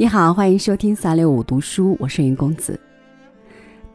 你好，欢迎收听三六五读书，我是云公子。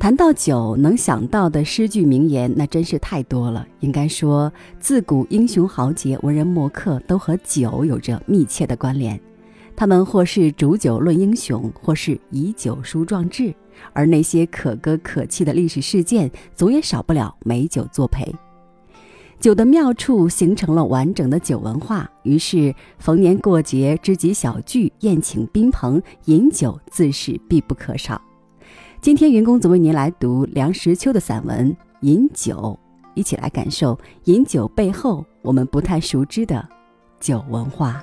谈到酒，能想到的诗句名言那真是太多了。应该说，自古英雄豪杰、文人墨客都和酒有着密切的关联。他们或是煮酒论英雄，或是以酒书壮志，而那些可歌可泣的历史事件，总也少不了美酒作陪。酒的妙处形成了完整的酒文化，于是逢年过节、知己小聚、宴请宾朋，饮酒自是必不可少。今天云公子为您来读梁实秋的散文《饮酒》，一起来感受饮酒背后我们不太熟知的酒文化。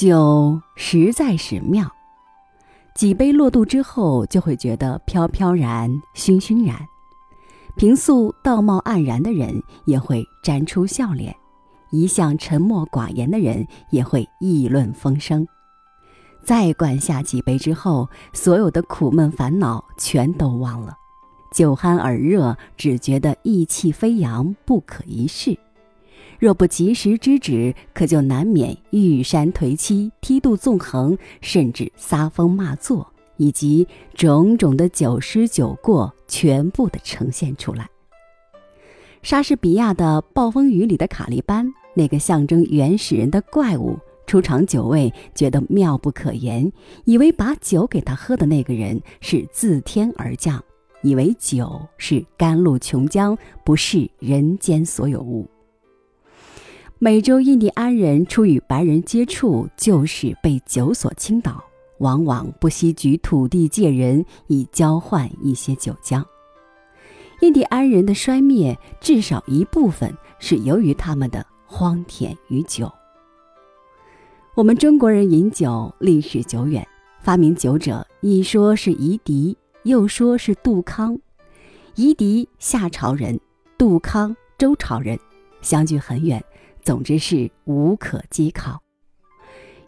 酒实在是妙，几杯落肚之后，就会觉得飘飘然、醺醺然。平素道貌岸然的人也会沾出笑脸，一向沉默寡言的人也会议论风生。再灌下几杯之后，所有的苦闷烦恼全都忘了，酒酣耳热，只觉得意气飞扬，不可一世。若不及时制止，可就难免玉山颓栖、梯度纵横，甚至撒疯骂作，以及种种的酒失酒过，全部的呈现出来。莎士比亚的《暴风雨》里的卡利班，那个象征原始人的怪物，出场酒味觉得妙不可言，以为把酒给他喝的那个人是自天而降，以为酒是甘露琼浆，不是人间所有物。美洲印第安人初与白人接触，就是被酒所倾倒，往往不惜举土地借人，以交换一些酒浆。印第安人的衰灭，至少一部分是由于他们的荒田与酒。我们中国人饮酒历史久远，发明酒者一说是夷狄，又说是杜康。夷狄夏朝人，杜康周朝人，相距很远。总之是无可稽考。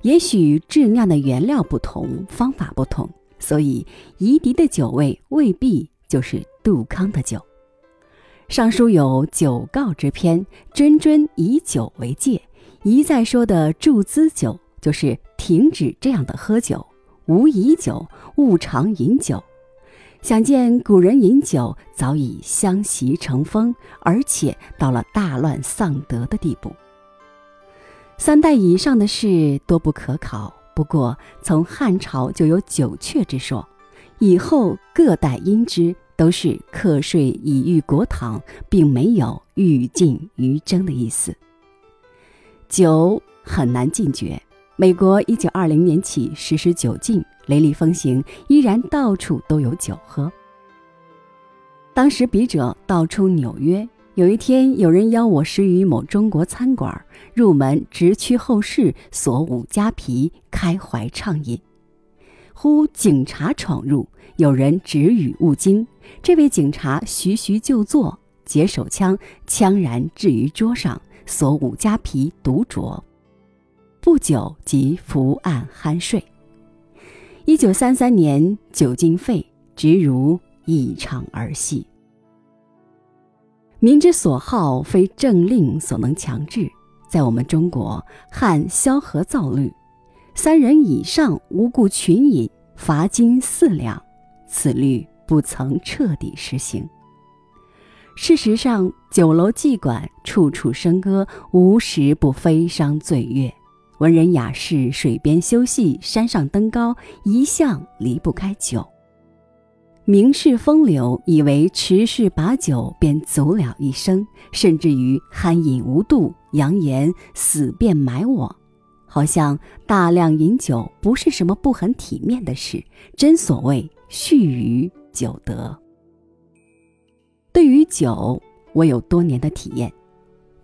也许制酿的原料不同，方法不同，所以夷狄的酒味未必就是杜康的酒。尚书有酒告之篇，谆谆以酒为戒，一再说的注资酒，就是停止这样的喝酒，无以酒，勿常饮酒。想见古人饮酒早已相习成风，而且到了大乱丧德的地步。三代以上的事多不可考。不过从汉朝就有九阙之说，以后各代因之都是课税以御国堂，并没有欲尽于征的意思。酒很难禁绝。美国一九二零年起实施酒禁，雷厉风行，依然到处都有酒喝。当时笔者道出纽约。有一天，有人邀我食于某中国餐馆，入门直趋后室，锁五加皮，开怀畅饮。忽警察闯入，有人止语勿惊。这位警察徐徐就坐，解手枪，枪然置于桌上，锁五加皮，独酌。不久即伏案酣睡。一九三三年，酒精废，直如一场儿戏。民之所好，非政令所能强制。在我们中国，汉萧何造律，三人以上无故群饮，罚金四两。此律不曾彻底实行。事实上，酒楼妓馆处处笙歌，无时不飞觞醉月。文人雅士水边休憩，山上登高，一向离不开酒。名士风流，以为持世把酒便走了一生，甚至于酣饮无度，扬言死便埋我。好像大量饮酒不是什么不很体面的事。真所谓蓄于酒德。对于酒，我有多年的体验。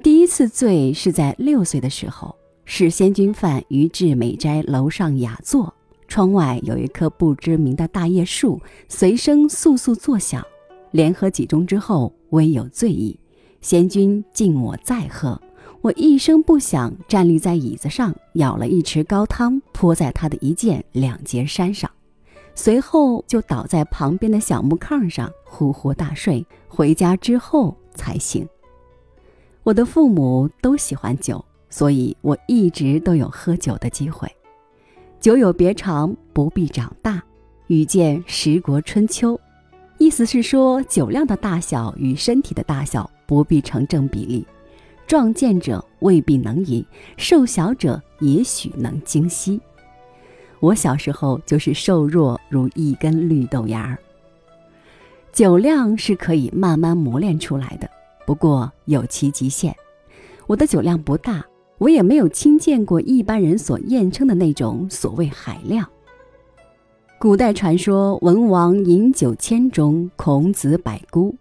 第一次醉是在六岁的时候，是仙君饭于至美斋楼上雅座。窗外有一棵不知名的大叶树，随声簌簌作响。连喝几盅之后，微有醉意。贤君敬我再喝，我一声不响站立在椅子上，舀了一池高汤泼在他的一件两截衫上，随后就倒在旁边的小木炕上呼呼大睡。回家之后才醒。我的父母都喜欢酒，所以我一直都有喝酒的机会。酒有别长，不必长大。遇见十国春秋，意思是说酒量的大小与身体的大小不必成正比例，壮健者未必能饮，瘦小者也许能精吸。我小时候就是瘦弱如一根绿豆芽儿。酒量是可以慢慢磨练出来的，不过有其极限。我的酒量不大，我也没有亲见过一般人所艳称的那种所谓海量。古代传说文王饮酒千钟，孔子百孤。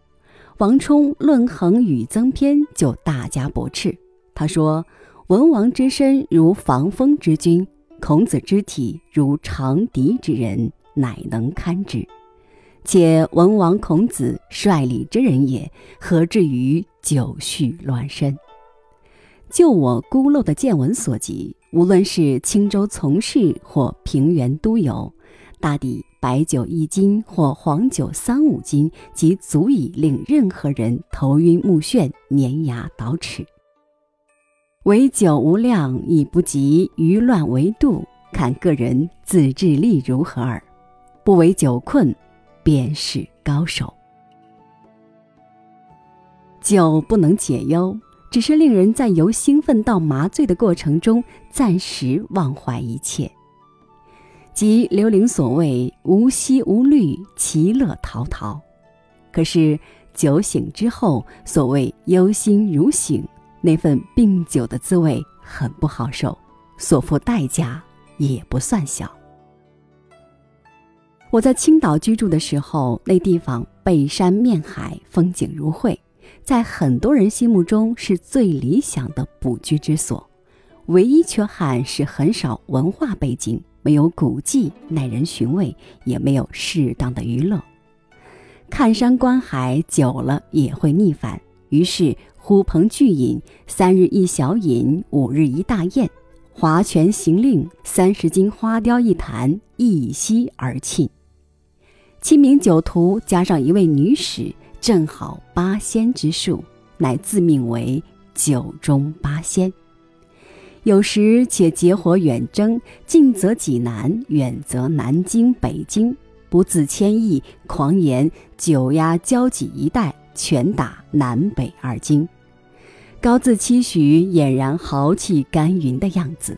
王充《论衡与增篇》就大加驳斥。他说：“文王之身如防风之君，孔子之体如长笛之人，乃能堪之。且文王、孔子率礼之人也，何至于酒酗乱身？”就我孤陋的见闻所及，无论是青州从事或平原都游。大抵白酒一斤或黄酒三五斤，即足以令任何人头晕目眩、粘牙倒齿。唯酒无量，亦不及余乱为度，看个人自制力如何耳。不为酒困，便是高手。酒不能解忧，只是令人在由兴奋到麻醉的过程中，暂时忘怀一切。即刘伶所谓“无息无虑，其乐陶陶”，可是酒醒之后，所谓“忧心如醒”，那份病酒的滋味很不好受，所付代价也不算小。我在青岛居住的时候，那地方背山面海，风景如绘，在很多人心目中是最理想的补居之所，唯一缺憾是很少文化背景。没有古迹耐人寻味，也没有适当的娱乐。看山观海久了也会腻烦，于是呼朋聚饮，三日一小饮，五日一大宴，划拳行令，三十斤花雕一坛，一吸而尽。七名酒徒加上一位女使，正好八仙之数，乃自命为酒中八仙。有时且结伙远征，近则济南，远则南京、北京，不自谦意，狂言九压交戟一带，拳打南北二京，高自期许，俨然豪气干云的样子。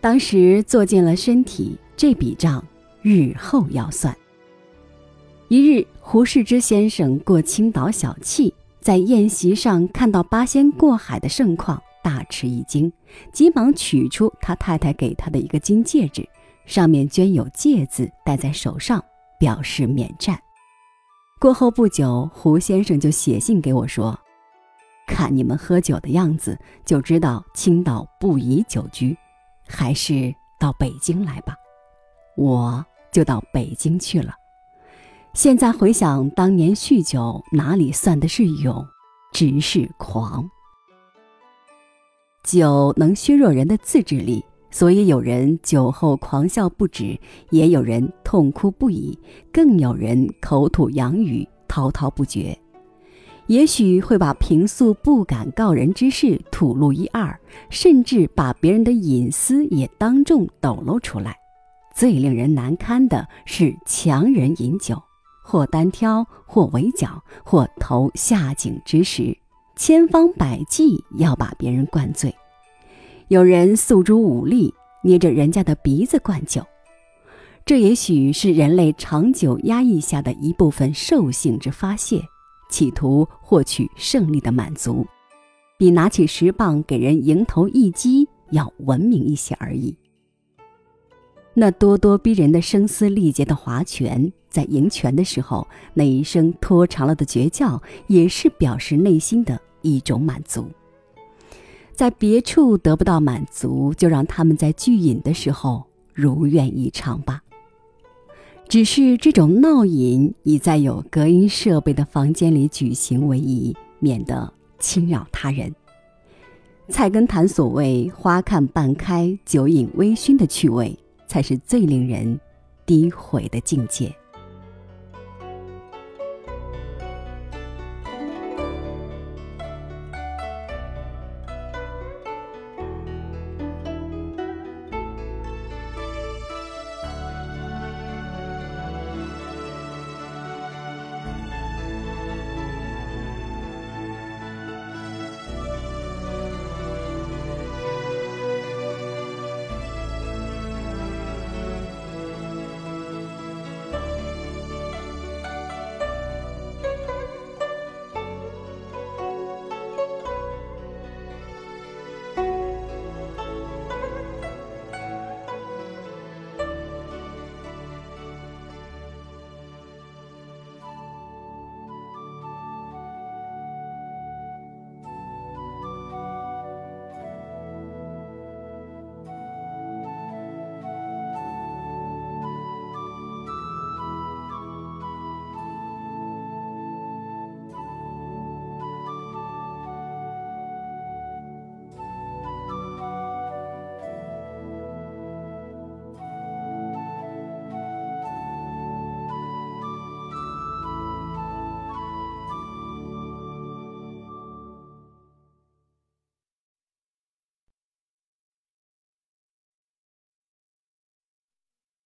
当时做尽了身体，这笔账日后要算。一日，胡适之先生过青岛小憩，在宴席上看到八仙过海的盛况。大吃一惊，急忙取出他太太给他的一个金戒指，上面镌有“戒”字，戴在手上，表示免战。过后不久，胡先生就写信给我说：“看你们喝酒的样子，就知道青岛不宜久居，还是到北京来吧。”我就到北京去了。现在回想当年酗酒，哪里算的是勇，只是狂。酒能削弱人的自制力，所以有人酒后狂笑不止，也有人痛哭不已，更有人口吐洋语，滔滔不绝。也许会把平素不敢告人之事吐露一二，甚至把别人的隐私也当众抖露出来。最令人难堪的是强人饮酒，或单挑，或围剿，或投下井之时。千方百计要把别人灌醉，有人诉诸武力，捏着人家的鼻子灌酒，这也许是人类长久压抑下的一部分兽性之发泄，企图获取胜利的满足，比拿起石棒给人迎头一击要文明一些而已。那咄咄逼人的声嘶力竭的划拳，在赢拳的时候，那一声拖长了的绝叫，也是表示内心的一种满足。在别处得不到满足，就让他们在聚饮的时候如愿以偿吧。只是这种闹饮以在有隔音设备的房间里举行为宜，免得侵扰他人。菜根谭所谓“花看半开，酒饮微醺”的趣味，才是最令人低毁的境界。